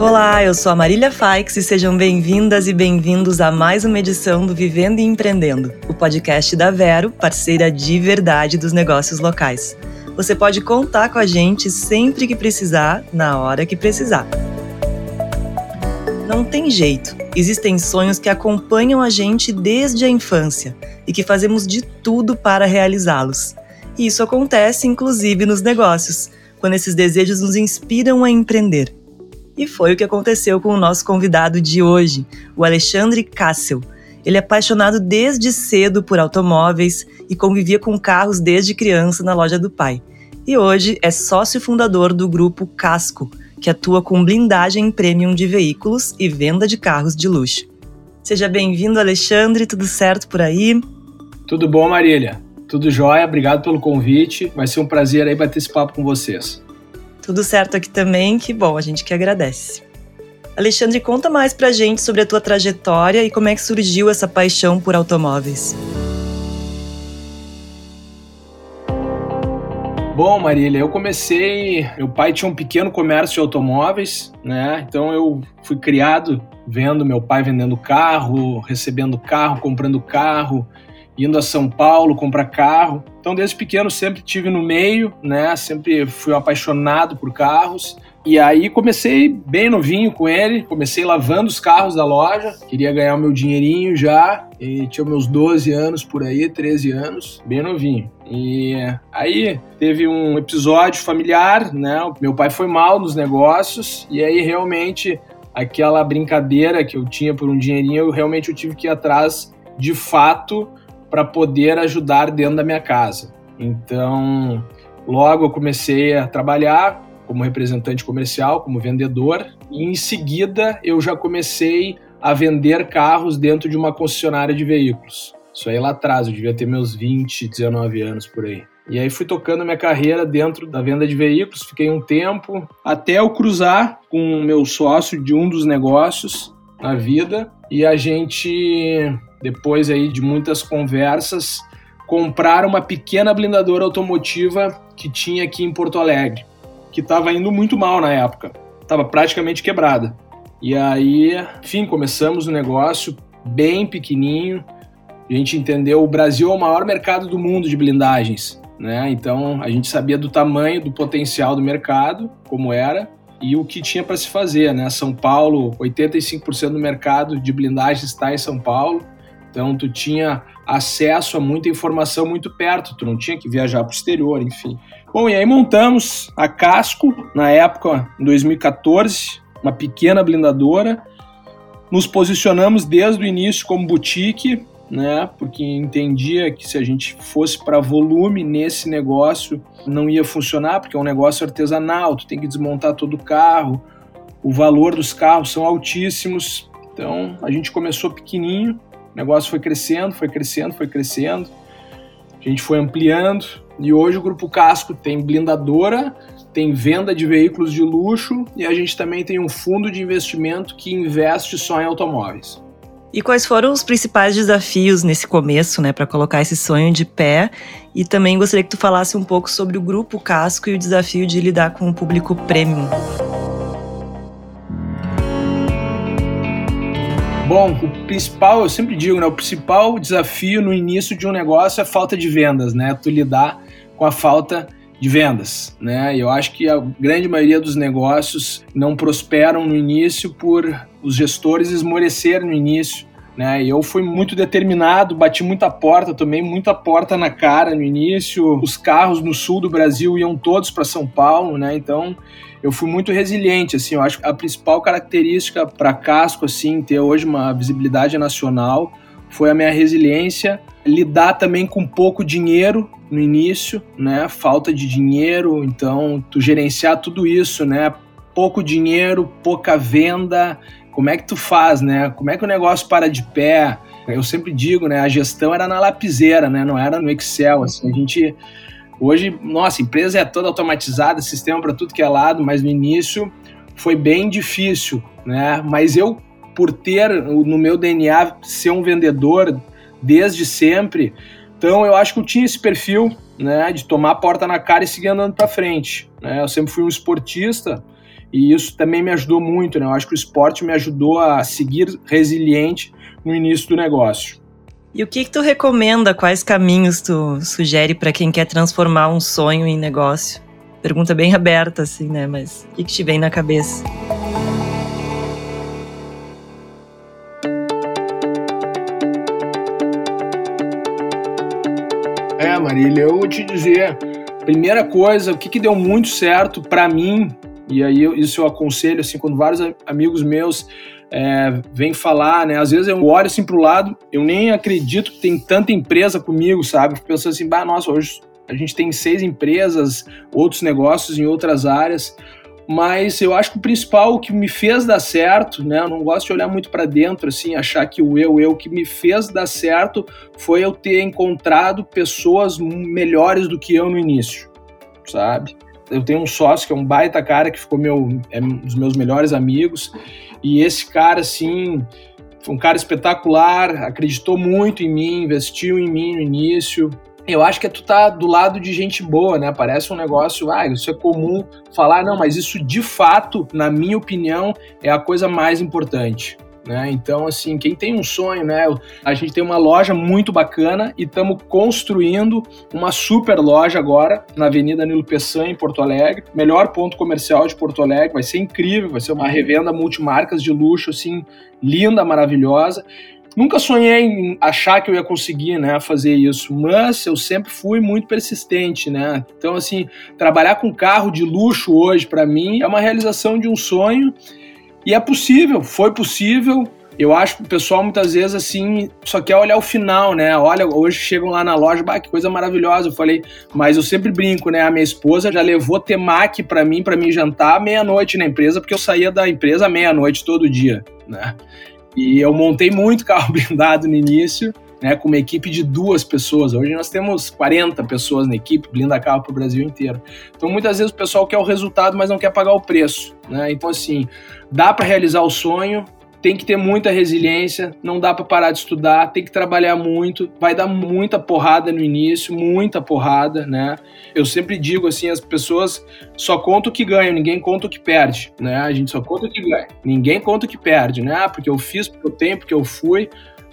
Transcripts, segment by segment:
Olá, eu sou a Marília Faix e sejam bem-vindas e bem-vindos a mais uma edição do Vivendo e Empreendendo, o podcast da Vero, parceira de verdade dos negócios locais. Você pode contar com a gente sempre que precisar, na hora que precisar. Não tem jeito. Existem sonhos que acompanham a gente desde a infância e que fazemos de tudo para realizá-los. E isso acontece inclusive nos negócios, quando esses desejos nos inspiram a empreender. E foi o que aconteceu com o nosso convidado de hoje, o Alexandre Cassel. Ele é apaixonado desde cedo por automóveis e convivia com carros desde criança na loja do pai. E hoje é sócio fundador do grupo Casco, que atua com blindagem premium de veículos e venda de carros de luxo. Seja bem-vindo, Alexandre, tudo certo por aí? Tudo bom, Marília? Tudo jóia, obrigado pelo convite. Vai ser um prazer aí bater esse papo com vocês. Tudo certo aqui também, que bom, a gente que agradece. Alexandre, conta mais pra gente sobre a tua trajetória e como é que surgiu essa paixão por automóveis. Bom, Marília, eu comecei. Meu pai tinha um pequeno comércio de automóveis, né? Então eu fui criado vendo meu pai vendendo carro, recebendo carro, comprando carro, indo a São Paulo comprar carro. Então desde pequeno sempre tive no meio, né? Sempre fui apaixonado por carros. E aí comecei bem novinho com ele, comecei lavando os carros da loja, queria ganhar o meu dinheirinho já, e tinha meus 12 anos por aí, 13 anos, bem novinho. E aí teve um episódio familiar, né? Meu pai foi mal nos negócios e aí realmente aquela brincadeira que eu tinha por um dinheirinho, eu realmente eu tive que ir atrás de fato para poder ajudar dentro da minha casa. Então, logo eu comecei a trabalhar, como representante comercial, como vendedor, e em seguida eu já comecei a vender carros dentro de uma concessionária de veículos. Isso aí lá atrás, eu devia ter meus 20, 19 anos por aí. E aí fui tocando minha carreira dentro da venda de veículos, fiquei um tempo até eu cruzar com o meu sócio de um dos negócios na vida e a gente depois aí de muitas conversas comprar uma pequena blindadora automotiva que tinha aqui em Porto Alegre que estava indo muito mal na época, estava praticamente quebrada. E aí, enfim, começamos o negócio bem pequenininho. A gente entendeu o Brasil é o maior mercado do mundo de blindagens, né? Então a gente sabia do tamanho, do potencial do mercado, como era e o que tinha para se fazer, né? São Paulo, 85% do mercado de blindagens está em São Paulo. Então tu tinha acesso a muita informação muito perto, tu não tinha que viajar para o exterior, enfim. Bom, e aí montamos a Casco, na época, em 2014, uma pequena blindadora. Nos posicionamos desde o início como boutique, né? Porque entendia que se a gente fosse para volume nesse negócio não ia funcionar, porque é um negócio artesanal, tu tem que desmontar todo o carro, o valor dos carros são altíssimos. Então a gente começou pequenininho, o negócio foi crescendo, foi crescendo, foi crescendo. A gente foi ampliando e hoje o Grupo Casco tem blindadora, tem venda de veículos de luxo e a gente também tem um fundo de investimento que investe só em automóveis. E quais foram os principais desafios nesse começo, né, para colocar esse sonho de pé? E também gostaria que tu falasse um pouco sobre o Grupo Casco e o desafio de lidar com o público premium. Bom, o principal, eu sempre digo, né, o principal desafio no início de um negócio é a falta de vendas, né? Tu lidar com a falta de vendas, né? Eu acho que a grande maioria dos negócios não prosperam no início por os gestores esmorecerem no início, né? E eu fui muito determinado, bati muita porta, tomei muita porta na cara no início. Os carros no sul do Brasil iam todos para São Paulo, né? Então eu fui muito resiliente, assim, eu acho que a principal característica para Casco, assim, ter hoje uma visibilidade nacional foi a minha resiliência, lidar também com pouco dinheiro no início, né, falta de dinheiro, então tu gerenciar tudo isso, né, pouco dinheiro, pouca venda, como é que tu faz, né, como é que o negócio para de pé, eu sempre digo, né, a gestão era na lapiseira, né, não era no Excel, assim, a gente Hoje, nossa, empresa é toda automatizada, sistema para tudo que é lado, mas no início foi bem difícil, né? Mas eu, por ter no meu DNA ser um vendedor desde sempre, então eu acho que eu tinha esse perfil, né, de tomar a porta na cara e seguir andando para frente, né? Eu sempre fui um esportista, E isso também me ajudou muito, né? Eu acho que o esporte me ajudou a seguir resiliente no início do negócio. E o que, que tu recomenda? Quais caminhos tu sugere para quem quer transformar um sonho em negócio? Pergunta bem aberta, assim, né? Mas o que, que te vem na cabeça? É, Marília, eu vou te dizer, primeira coisa, o que, que deu muito certo para mim, e aí isso eu aconselho, assim, quando vários amigos meus é, vêm falar, né, às vezes eu olho assim pro lado, eu nem acredito que tem tanta empresa comigo, sabe? Pensando assim, bah, nossa, hoje a gente tem seis empresas, outros negócios em outras áreas, mas eu acho que o principal o que me fez dar certo, né? Eu não gosto de olhar muito para dentro assim, achar que o eu, eu que me fez dar certo foi eu ter encontrado pessoas melhores do que eu no início, sabe? Eu tenho um sócio que é um baita cara que ficou meu é um dos meus melhores amigos e esse cara assim foi um cara espetacular, acreditou muito em mim, investiu em mim no início, eu acho que é tu tá do lado de gente boa, né? Parece um negócio, ah, isso é comum falar, não, mas isso de fato, na minha opinião, é a coisa mais importante. Né? Então, assim, quem tem um sonho, né? A gente tem uma loja muito bacana e estamos construindo uma super loja agora na Avenida Nilo Peçanha, em Porto Alegre. Melhor ponto comercial de Porto Alegre. Vai ser incrível, vai ser uma revenda multimarcas de luxo, assim, linda, maravilhosa. Nunca sonhei em achar que eu ia conseguir, né, fazer isso, mas eu sempre fui muito persistente, né? Então, assim, trabalhar com carro de luxo hoje, para mim, é uma realização de um sonho e é possível, foi possível. Eu acho que o pessoal muitas vezes assim só quer olhar o final, né? Olha, hoje chegam lá na loja, bah, que coisa maravilhosa. Eu falei, mas eu sempre brinco, né? A minha esposa já levou temaki para mim, para mim jantar meia-noite na empresa, porque eu saía da empresa meia-noite todo dia, né? E eu montei muito carro blindado no início, né, com uma equipe de duas pessoas. Hoje nós temos 40 pessoas na equipe, blinda carro para o Brasil inteiro. Então muitas vezes o pessoal quer o resultado, mas não quer pagar o preço. Né? Então, assim, dá para realizar o sonho, tem que ter muita resiliência, não dá para parar de estudar, tem que trabalhar muito, vai dar muita porrada no início, muita porrada, né? Eu sempre digo assim, as pessoas só contam o que ganham, ninguém conta o que perde, né? A gente só conta o que ganha, ninguém conta o que perde, né? Ah, porque eu fiz, porque eu tenho, porque eu fui,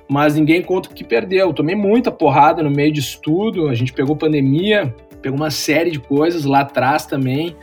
mas ninguém conta o que perdeu. Eu tomei muita porrada no meio de estudo, a gente pegou pandemia, pegou uma série de coisas lá atrás também,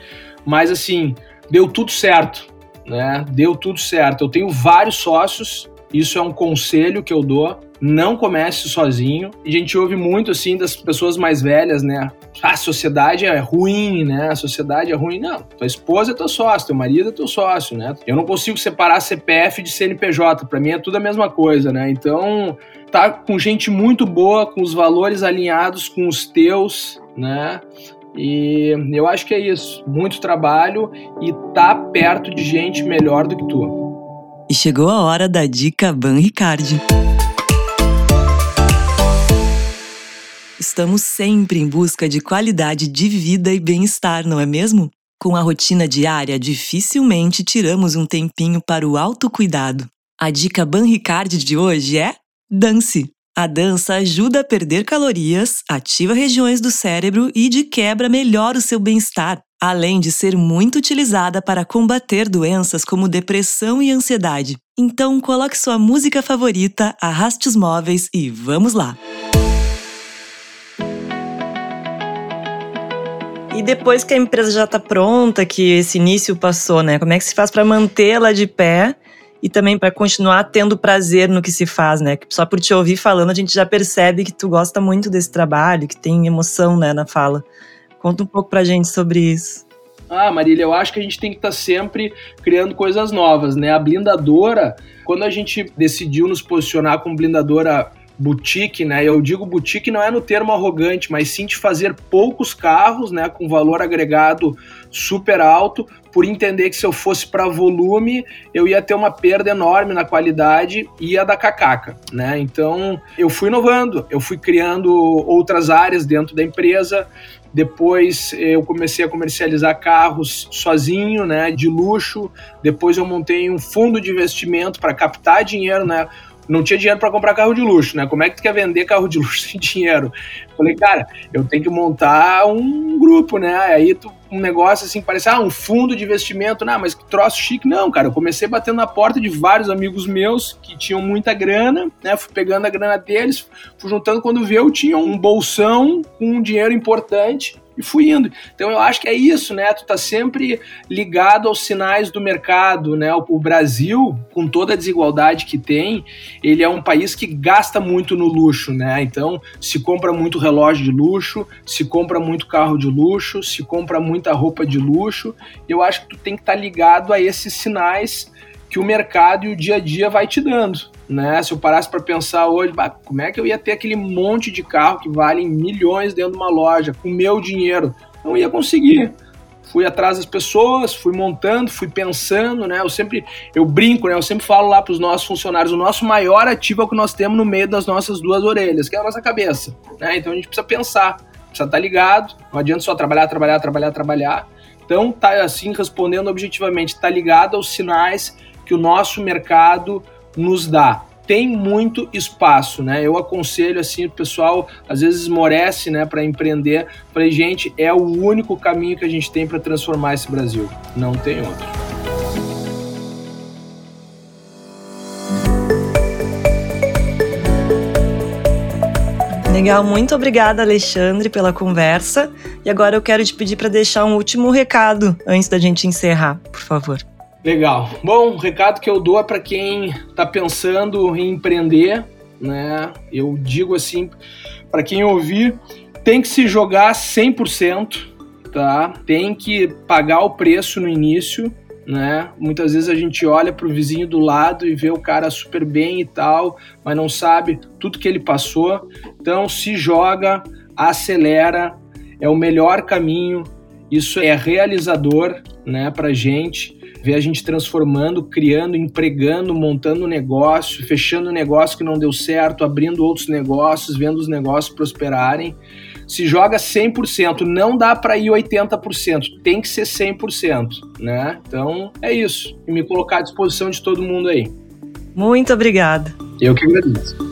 mas assim, deu tudo certo, né? Deu tudo certo. Eu tenho vários sócios, isso é um conselho que eu dou. Não comece sozinho. A gente ouve muito assim das pessoas mais velhas, né? A sociedade é ruim, né? A sociedade é ruim. Não, tua esposa é teu sócio, teu marido é teu sócio, né? Eu não consigo separar CPF de CNPJ, para mim é tudo a mesma coisa, né? Então, tá com gente muito boa, com os valores alinhados com os teus, né? E eu acho que é isso. Muito trabalho e tá perto de gente melhor do que tu. E chegou a hora da dica Ban Ricardi. Estamos sempre em busca de qualidade de vida e bem-estar, não é mesmo? Com a rotina diária, dificilmente tiramos um tempinho para o autocuidado. A dica Ban Ricardi de hoje é dance. A dança ajuda a perder calorias, ativa regiões do cérebro e de quebra melhora o seu bem-estar, além de ser muito utilizada para combater doenças como depressão e ansiedade. Então, coloque sua música favorita, arraste os móveis e vamos lá! E depois que a empresa já está pronta, que esse início passou, né? Como é que se faz para mantê-la de pé e também para continuar tendo prazer no que se faz, né? Só por te ouvir falando, a gente já percebe que tu gosta muito desse trabalho, que tem emoção, né, na fala. Conta um pouco pra gente sobre isso. Ah, Marília, eu acho que a gente tem que estar tá sempre criando coisas novas, né? A blindadora, quando a gente decidiu nos posicionar como blindadora boutique, né? Eu digo boutique não é no termo arrogante, mas sim de fazer poucos carros, né, com valor agregado super alto, por entender que se eu fosse para volume, eu ia ter uma perda enorme na qualidade e ia dar cacaca, né? Então, eu fui inovando, eu fui criando outras áreas dentro da empresa, depois eu comecei a comercializar carros sozinho, né, de luxo. Depois eu montei um fundo de investimento para captar dinheiro, né? Não tinha dinheiro para comprar carro de luxo, né? Como é que tu quer vender carro de luxo sem dinheiro? Falei, cara, eu tenho que montar um grupo, né? Aí tu, um negócio assim, parece, ah, um fundo de investimento, não, mas que troço chique. Não, cara, eu comecei batendo na porta de vários amigos meus que tinham muita grana, né? Fui pegando a grana deles, fui juntando, quando veio, eu tinha um bolsão com um dinheiro importante e fui indo. Então eu acho que é isso, né? Tu tá sempre ligado aos sinais do mercado, né? O, Brasil, com toda a desigualdade que tem, ele é um país que gasta muito no luxo, né? Então se compra muito relógio de luxo, se compra muito carro de luxo, se compra muita roupa de luxo. Eu acho que tu tem que estar tá ligado a esses sinais que o mercado e o dia a dia vai te dando. Né? Se eu parasse para pensar hoje, bah, como é que eu ia ter aquele monte de carro que vale milhões dentro de uma loja com meu dinheiro? Não ia conseguir. Fui atrás das pessoas, fui montando, fui pensando, né? Eu sempre, eu brinco, né? Eu sempre falo lá para os nossos funcionários, o nosso maior ativo é o que nós temos no meio das nossas duas orelhas, que é a nossa cabeça, né? Então a gente precisa pensar, precisa estar tá ligado. Não adianta só trabalhar, trabalhar, trabalhar, trabalhar. Então tá assim respondendo objetivamente, tá ligado aos sinais que o nosso mercado nos dá. Tem muito espaço, né? Eu aconselho assim, o pessoal às vezes esmorece, né, para empreender. Falei, gente, é o único caminho que a gente tem para transformar esse Brasil. Não tem outro. Legal, muito obrigada, Alexandre, pela conversa. E agora eu quero te pedir para deixar um último recado antes da gente encerrar, por favor. Legal. Bom, o recado que eu dou é para quem está pensando em empreender, né? Eu digo assim, para quem ouvir, tem que se jogar 100%, tá? Tem que pagar o preço no início, né? Muitas vezes a gente olha para o vizinho do lado e vê o cara super bem e tal, mas não sabe tudo que ele passou. Então se joga, acelera, é o melhor caminho. Isso é realizador, né, para gente ver a gente transformando, criando, empregando, montando negócio, fechando negócio que não deu certo, abrindo outros negócios, vendo os negócios prosperarem. Se joga 100%, não dá para ir 80%, tem que ser 100%, né? Então, é isso. E me colocar à disposição de todo mundo aí. Muito obrigada. Eu que agradeço.